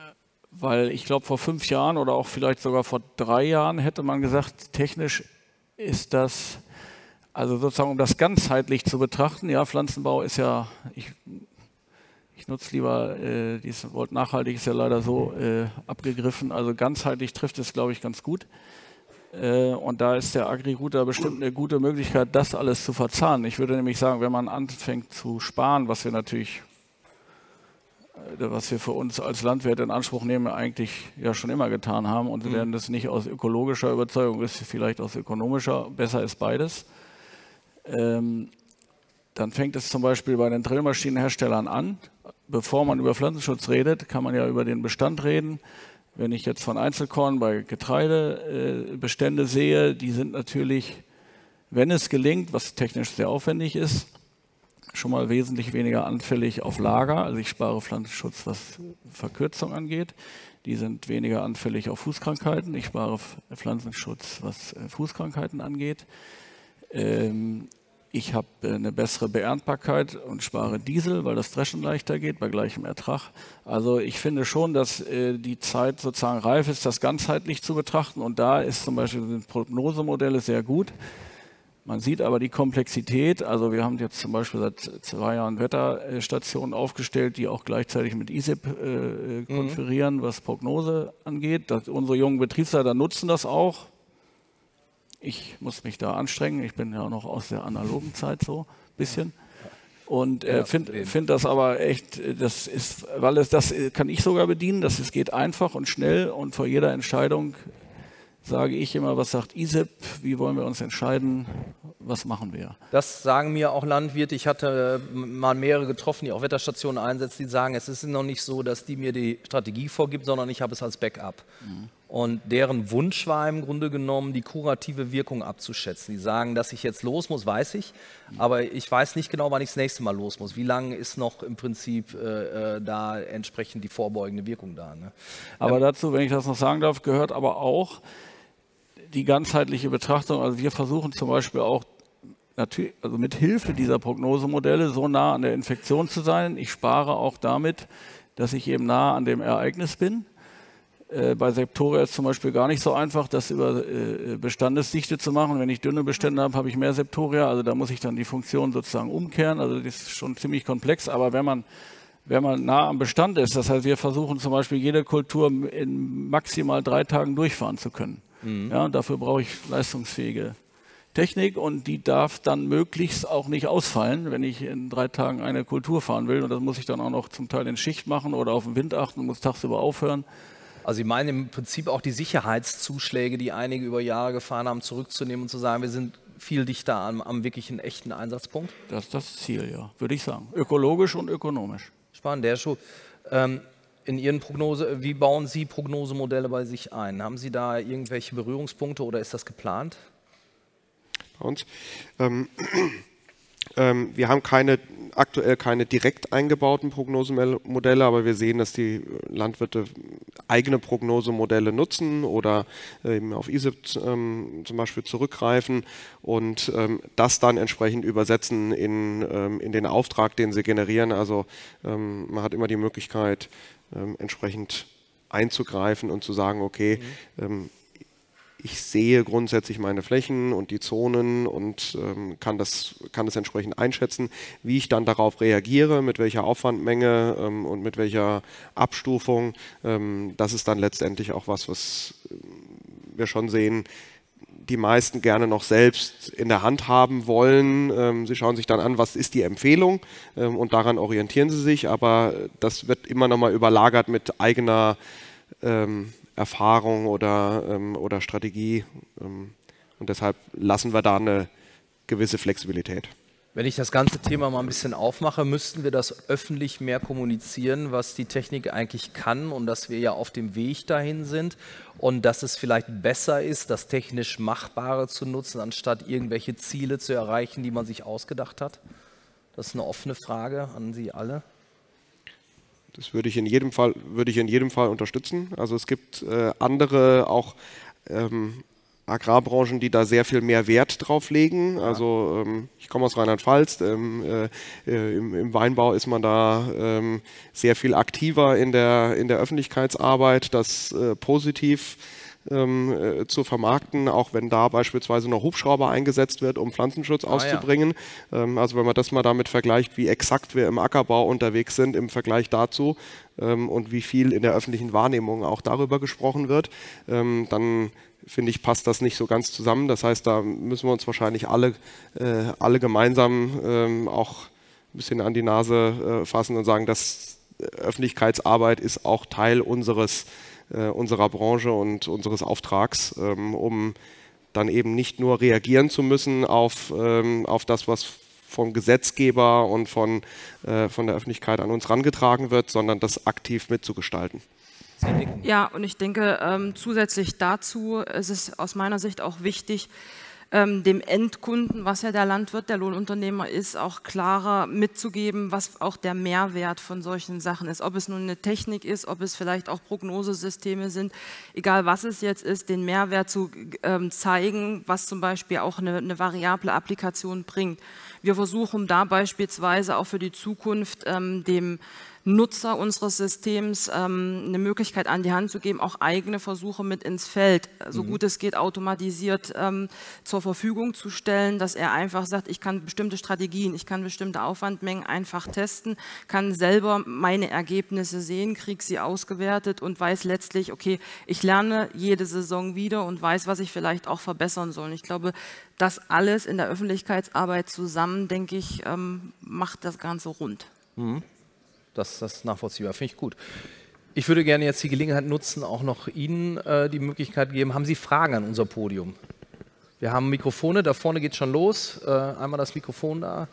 weil ich glaube, vor fünf Jahren oder auch vielleicht sogar vor drei Jahren hätte man gesagt, technisch ist das, also sozusagen um das ganzheitlich zu betrachten, ja, Pflanzenbau ist ja, ich ich nutze lieber äh, dieses Wort nachhaltig, ist ja leider so äh, abgegriffen. Also ganzheitlich trifft es, glaube ich, ganz gut. Äh, und da ist der Agri-Router bestimmt eine gute Möglichkeit, das alles zu verzahnen. Ich würde nämlich sagen, wenn man anfängt zu sparen, was wir natürlich, äh, was wir für uns als Landwirt in Anspruch nehmen, eigentlich ja schon immer getan haben und mhm. werden das nicht aus ökologischer Überzeugung ist, vielleicht aus ökonomischer, besser ist beides. Ähm, dann fängt es zum Beispiel bei den Drillmaschinenherstellern an. Bevor man über Pflanzenschutz redet, kann man ja über den Bestand reden. Wenn ich jetzt von Einzelkorn bei Getreidebestände sehe, die sind natürlich, wenn es gelingt, was technisch sehr aufwendig ist, schon mal wesentlich weniger anfällig auf Lager. Also ich spare Pflanzenschutz, was Verkürzung angeht. Die sind weniger anfällig auf Fußkrankheiten. Ich spare Pflanzenschutz, was äh, Fußkrankheiten angeht. Ähm, ich habe äh, eine bessere Beerntbarkeit und spare Diesel, weil das Dreschen leichter geht bei gleichem Ertrag. Also ich finde schon, dass äh, die Zeit sozusagen reif ist, das ganzheitlich zu betrachten. Und da ist zum Beispiel sind Prognosemodelle sehr gut. Man sieht aber die Komplexität. Also wir haben jetzt zum Beispiel seit zwei Jahren Wetterstationen aufgestellt, die auch gleichzeitig mit ISIP äh, mhm. konferieren, mhm. was Prognose angeht. Das, unsere jungen Betriebsleiter nutzen das auch ich muss mich da anstrengen. Ich bin ja noch aus der analogen Zeit so ein bisschen. Und äh, finde find das aber echt, das ist, weil es das kann ich sogar bedienen, das es geht einfach und schnell und vor jeder Entscheidung sage ich immer, was sagt ISIP, wie wollen wir uns entscheiden, was machen wir? Das sagen mir auch Landwirte. Ich hatte mal mehrere getroffen, die auch Wetterstationen einsetzen, die sagen, es ist noch nicht so, dass die mir die Strategie vorgibt, sondern ich habe es als Backup. Mhm. Und deren Wunsch war im Grunde genommen, die kurative Wirkung abzuschätzen. Die sagen, dass ich jetzt los muss, weiß ich, aber ich weiß nicht genau, wann ich das nächste Mal los muss. Wie lange ist noch im Prinzip äh, äh da entsprechend die vorbeugende Wirkung da? Ne? Aber dazu, wenn ich das noch sagen darf, gehört aber auch die ganzheitliche Betrachtung. Also wir versuchen zum Beispiel auch natürlich, also mit Hilfe dieser Prognosemodelle so nah an der Infektion zu sein. Ich spare auch damit, dass ich eben nah an dem Ereignis bin äh, bei Septoria ist zum Beispiel gar nicht so einfach, das über äh, Bestandesdichte zu machen. Wenn ich dünne Bestände habe, habe ich mehr Septoria. Also da muss ich dann die Funktion sozusagen umkehren. Also das ist schon ziemlich komplex. Aber wenn man, wenn man nah am Bestand ist, das heißt, wir versuchen zum Beispiel jede Kultur in maximal drei Tagen durchfahren zu können. Mhm. Ja, dafür brauche ich leistungsfähige Technik und die darf dann möglichst auch nicht ausfallen, wenn ich in drei Tagen eine Kultur fahren will. Und das muss ich dann auch noch zum Teil in Schicht machen oder auf den Wind achten und muss tagsüber aufhören. Also Sie meinen im Prinzip auch die Sicherheitszuschläge, die einige über Jahre gefahren haben, zurückzunehmen und zu sagen, wir sind viel dichter am, am wirklichen echten Einsatzpunkt? Das ist das Ziel, ja, würde ich sagen. Ökologisch und ökonomisch. Spannend, der Schuh. Ähm, in Ihren Prognose, wie bauen Sie Prognosemodelle bei sich ein? Haben Sie da irgendwelche Berührungspunkte oder ist das geplant? Bei uns? Ähm, [clears throat] ähm, wir haben keine aktuell keine direkt eingebauten Prognosemodelle, aber wir sehen, dass die Landwirte eigene Prognosemodelle nutzen oder eben auf ISIP ähm, zum Beispiel zurückgreifen und ähm, das dann entsprechend übersetzen in, ähm, in den Auftrag, den sie generieren. Also ähm, man hat immer die Möglichkeit, ähm, entsprechend einzugreifen und zu sagen, okay, mhm. Ähm, ich sehe grundsätzlich meine Flächen und die Zonen und ähm, kann, das, kann das entsprechend einschätzen. Wie ich dann darauf reagiere, mit welcher Aufwandmenge ähm, und mit welcher Abstufung, ähm, das ist dann letztendlich auch was, was wir schon sehen, die meisten gerne noch selbst in der Hand haben wollen. Ähm, sie schauen sich dann an, was ist die Empfehlung ähm, und daran orientieren sie sich, aber das wird immer noch mal überlagert mit eigener ähm, Erfahrung oder, ähm, oder Strategie ähm, und deshalb lassen wir da eine gewisse Flexibilität. Wenn ich das ganze Thema mal ein bisschen aufmache, müssten wir das öffentlich mehr kommunizieren, was die Technik eigentlich kann und dass wir ja auf dem Weg dahin sind und dass es vielleicht besser ist, das technisch Machbare zu nutzen, anstatt irgendwelche Ziele zu erreichen, die man sich ausgedacht hat? Das ist eine offene Frage an Sie alle. Das würde ich in jedem Fall, würde ich in jedem Fall unterstützen. Also es gibt äh, andere auch ähm, Agrarbranchen, die da sehr viel mehr Wert drauf legen. Also ähm, ich komme aus Rheinland-Pfalz, ähm, äh, äh, im, im, Weinbau ist man da ähm, sehr viel aktiver in der, in der Öffentlichkeitsarbeit, das äh, positiv ähm, äh, zu vermarkten, auch wenn da beispielsweise noch Hubschrauber eingesetzt wird, um Pflanzenschutz ah, auszubringen. Ja. Ähm, also wenn man das mal damit vergleicht, wie exakt wir im Ackerbau unterwegs sind im Vergleich dazu ähm, und wie viel in der öffentlichen Wahrnehmung auch darüber gesprochen wird, ähm, dann finde ich, passt das nicht so ganz zusammen. Das heißt, da müssen wir uns wahrscheinlich alle, äh, alle gemeinsam ähm, auch ein bisschen an die Nase äh, fassen und sagen, dass Öffentlichkeitsarbeit ist auch Teil unseres, äh, unserer Branche und unseres Auftrags, ähm, um dann eben nicht nur reagieren zu müssen auf, ähm, auf das, was vom Gesetzgeber und von, äh, von der Öffentlichkeit an uns herangetragen wird, sondern das aktiv mitzugestalten. Ja, und ich denke, ähm, zusätzlich dazu ist es aus meiner Sicht auch wichtig, ähm, dem Endkunden, was ja der Landwirt, der Lohnunternehmer ist, auch klarer mitzugeben, was auch der Mehrwert von solchen Sachen ist. Ob es nun eine Technik ist, ob es vielleicht auch Prognosesysteme sind, egal was es jetzt ist, den Mehrwert zu ähm, zeigen, was zum Beispiel auch eine, eine variable Applikation bringt. Wir versuchen da beispielsweise auch für die Zukunft ähm, dem Nutzer unseres Systems ähm, eine Möglichkeit an die Hand zu geben, auch eigene Versuche mit ins Feld, so mhm. gut es geht, automatisiert ähm, zur Verfügung zu stellen, dass er einfach sagt, ich kann bestimmte Strategien, ich kann bestimmte Aufwandmengen einfach testen, kann selber meine Ergebnisse sehen, kriege sie ausgewertet und weiß letztlich, okay, ich lerne jede Saison wieder und weiß, was ich vielleicht auch verbessern soll. Und ich glaube, das alles in der Öffentlichkeitsarbeit zusammen, denke ich, ähm, macht das Ganze rund. Mhm. Das, das ist nachvollziehbar, finde ich gut. Ich würde gerne jetzt die Gelegenheit nutzen, auch noch Ihnen äh, die Möglichkeit geben. Haben Sie Fragen an unser Podium? Wir haben Mikrofone, da vorne geht schon los. Äh, einmal das Mikrofon da.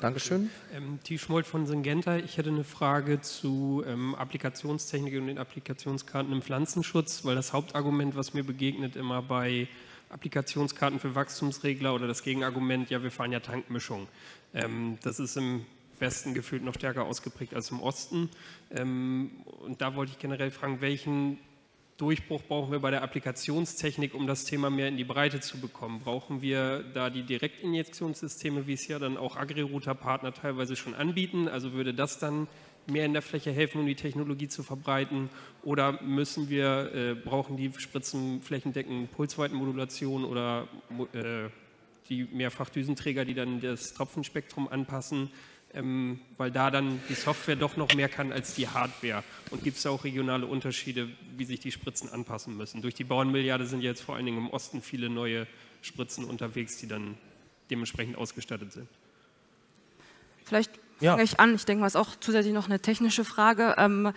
Dankeschön. Ähm, Schmold von Syngenta. Ich hätte eine Frage zu ähm, Applikationstechnik und den Applikationskarten im Pflanzenschutz, weil das Hauptargument, was mir begegnet, immer bei Applikationskarten für Wachstumsregler oder das Gegenargument, ja, wir fahren ja Tankmischung. Ähm, das ist im Westen gefühlt noch stärker ausgeprägt als im Osten. Ähm, und da wollte ich generell fragen, welchen Durchbruch brauchen wir bei der Applikationstechnik, um das Thema mehr in die Breite zu bekommen? Brauchen wir da die Direktinjektionssysteme, wie es ja dann auch Agri-Router-Partner teilweise schon anbieten? Also würde das dann mehr in der Fläche helfen, um die Technologie zu verbreiten? Oder müssen wir, äh, brauchen die Spritzen flächendeckend Pulsweitenmodulation oder äh, die Mehrfachdüsenträger, die dann das Tropfenspektrum anpassen? Ähm, weil da dann die Software doch noch mehr kann als die Hardware. Und gibt es auch regionale Unterschiede, wie sich die Spritzen anpassen müssen? Durch die Bauernmilliarde sind jetzt vor allen Dingen im Osten viele neue Spritzen unterwegs, die dann dementsprechend ausgestattet sind. Vielleicht ja. fange ich an. Ich denke mal, es ist auch zusätzlich noch eine technische Frage. Ähm,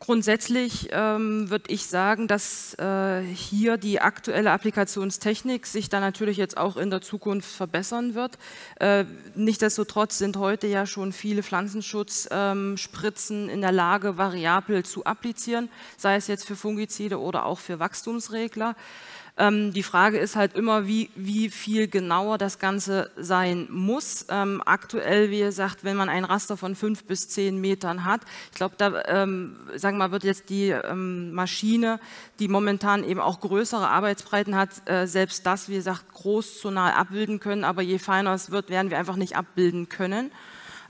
Grundsätzlich ähm, würde ich sagen, dass äh, hier die aktuelle Applikationstechnik sich dann natürlich jetzt auch in der Zukunft verbessern wird. Äh, nichtsdestotrotz sind heute ja schon viele Pflanzenschutzspritzen ähm, in der Lage, variabel zu applizieren, sei es jetzt für Fungizide oder auch für Wachstumsregler. Ähm, die Frage ist halt immer, wie, wie viel genauer das Ganze sein muss. Ähm, aktuell, wie gesagt, wenn man ein Raster von fünf bis zehn Metern hat, ich glaube, da ähm, sagen wir mal, wird jetzt die ähm, Maschine, die momentan eben auch größere Arbeitsbreiten hat, äh, selbst das, wie gesagt, groß zu nahe abbilden können. Aber je feiner es wird, werden wir einfach nicht abbilden können.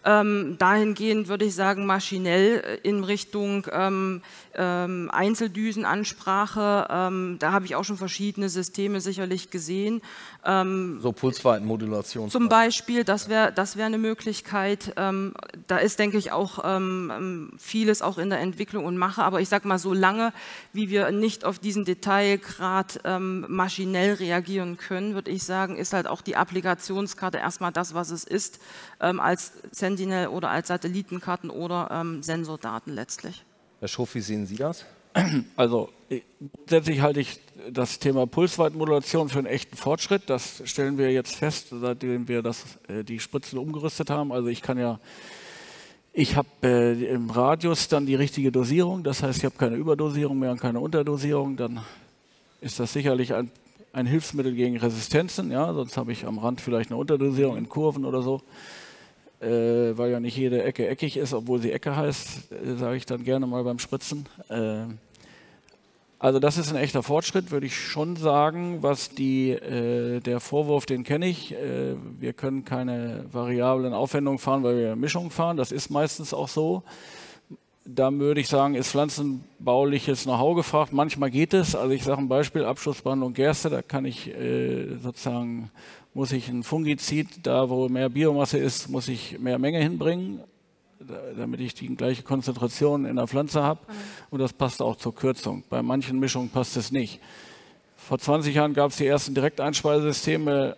Ähm, dahingehend würde ich sagen, maschinell äh, in Richtung ähm, ähm, Einzeldüsenansprache. Ähm, da habe ich auch schon verschiedene Systeme sicherlich gesehen. Ähm, so Pulsweitenmodulation. Zum Beispiel, das wäre das wär eine Möglichkeit. Ähm, da ist, denke ich, auch vieles auch in der Entwicklung und Mache. Aber ich sage mal, so lange, wie wir nicht auf diesen Detailgrad maschinell reagieren können, würde ich sagen, ist halt auch die Applikationskarte erstmal das, was es ist, als Sentinel oder als Satellitenkarten oder ähm, Sensordaten letztlich. Herr Schof, wie sehen Sie das? [clears throat] Also grundsätzlich halte ich das Thema Pulsweitenmodulation für einen echten Fortschritt. Das stellen wir jetzt fest, seitdem wir das, äh, die Spritzen umgerüstet haben. Also ich kann ja, ich habe äh, im Radius dann die richtige Dosierung. Das heißt, ich habe keine Überdosierung mehr und keine Unterdosierung. Dann ist das sicherlich ein, ein Hilfsmittel gegen Resistenzen. Ja, sonst habe ich am Rand vielleicht eine Unterdosierung in Kurven oder so äh, weil ja nicht jede Ecke eckig ist, obwohl sie Ecke heißt, äh, sage ich dann gerne mal beim Spritzen. Äh, also das ist ein echter Fortschritt, würde ich schon sagen. Was die, äh, der Vorwurf, den kenne ich. Äh, wir können keine variablen Aufwendungen fahren, weil wir Mischungen fahren. Das ist meistens auch so. Da würde ich sagen, ist pflanzenbauliches Know-how gefragt. Manchmal geht es. Also ich sage ein Beispiel, Abschussbehandlung Gerste, da kann ich äh, sozusagen muss ich ein Fungizid, da wo mehr Biomasse ist, muss ich mehr Menge hinbringen, damit ich die gleiche Konzentration in der Pflanze habe. Mhm. Und das passt auch zur Kürzung. Bei manchen Mischungen passt es nicht. Vor 20 Jahren gab es die ersten Direkteinspeisesysteme.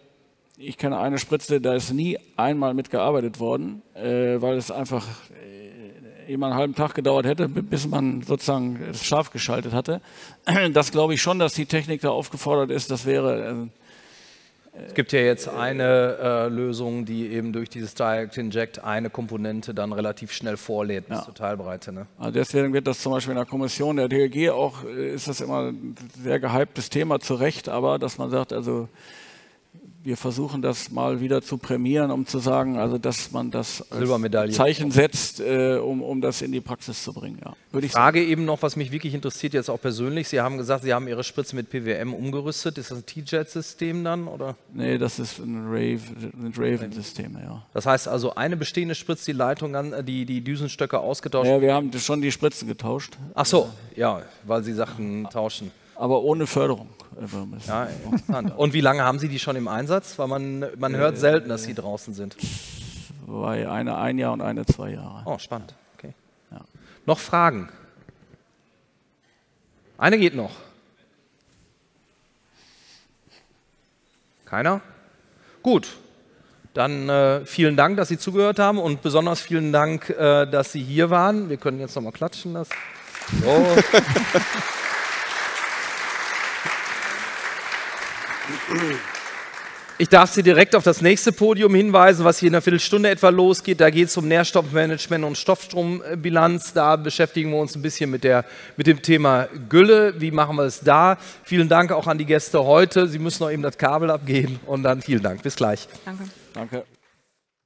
Ich kenne eine Spritze, da ist nie einmal mitgearbeitet worden, äh, weil es einfach äh, immer einen halben Tag gedauert hätte, bis man sozusagen es scharf geschaltet hatte. Das glaube ich schon, dass die Technik da aufgefordert ist. Das wäre äh, es gibt ja jetzt eine äh, Lösung, die eben durch dieses Direct Inject eine Komponente dann relativ schnell vorlädt bis ja. zur Teilbreite. Ne? Also deswegen wird das zum Beispiel in der Kommission der DLG auch, äh, ist das immer ein sehr gehyptes Thema zu Recht, aber dass man sagt, also wir versuchen das mal wieder zu prämieren, um zu sagen, also dass man das als Zeichen setzt, äh, um, um das in die Praxis zu bringen. Ja. Würde ich Frage sagen. eben noch, was mich wirklich interessiert, jetzt auch persönlich. Sie haben gesagt, Sie haben Ihre Spritze mit PWM umgerüstet. Ist das ein T-Jet-System dann? Oder? Nee, das ist ein Raven-System, ja. Das heißt also, eine bestehende Spritze, die Leitung an, die, die Düsenstöcke ausgetauscht? Ja, wir haben schon die Spritzen getauscht. Ach so, ja, weil Sie sagten, tauschen. Aber ohne Förderung. Ja, interessant. Und wie lange haben Sie die schon im Einsatz? Weil man, man hört selten, dass sie draußen sind. Zwei, eine ein Jahr und eine zwei Jahre. Oh, spannend. Okay. Ja. Noch Fragen? Eine geht noch. Keiner? Gut. Dann äh, vielen Dank, dass Sie zugehört haben und besonders vielen Dank, äh, dass Sie hier waren. Wir können jetzt nochmal klatschen. Das. So. [laughs] Ich darf Sie direkt auf das nächste Podium hinweisen, was hier in einer Viertelstunde etwa losgeht. Da geht es um Nährstoffmanagement und Stoffstrombilanz. Da beschäftigen wir uns ein bisschen mit, der, mit dem Thema Gülle. Wie machen wir es da? Vielen Dank auch an die Gäste heute. Sie müssen noch eben das Kabel abgeben und dann vielen Dank. Bis gleich. Danke. Danke.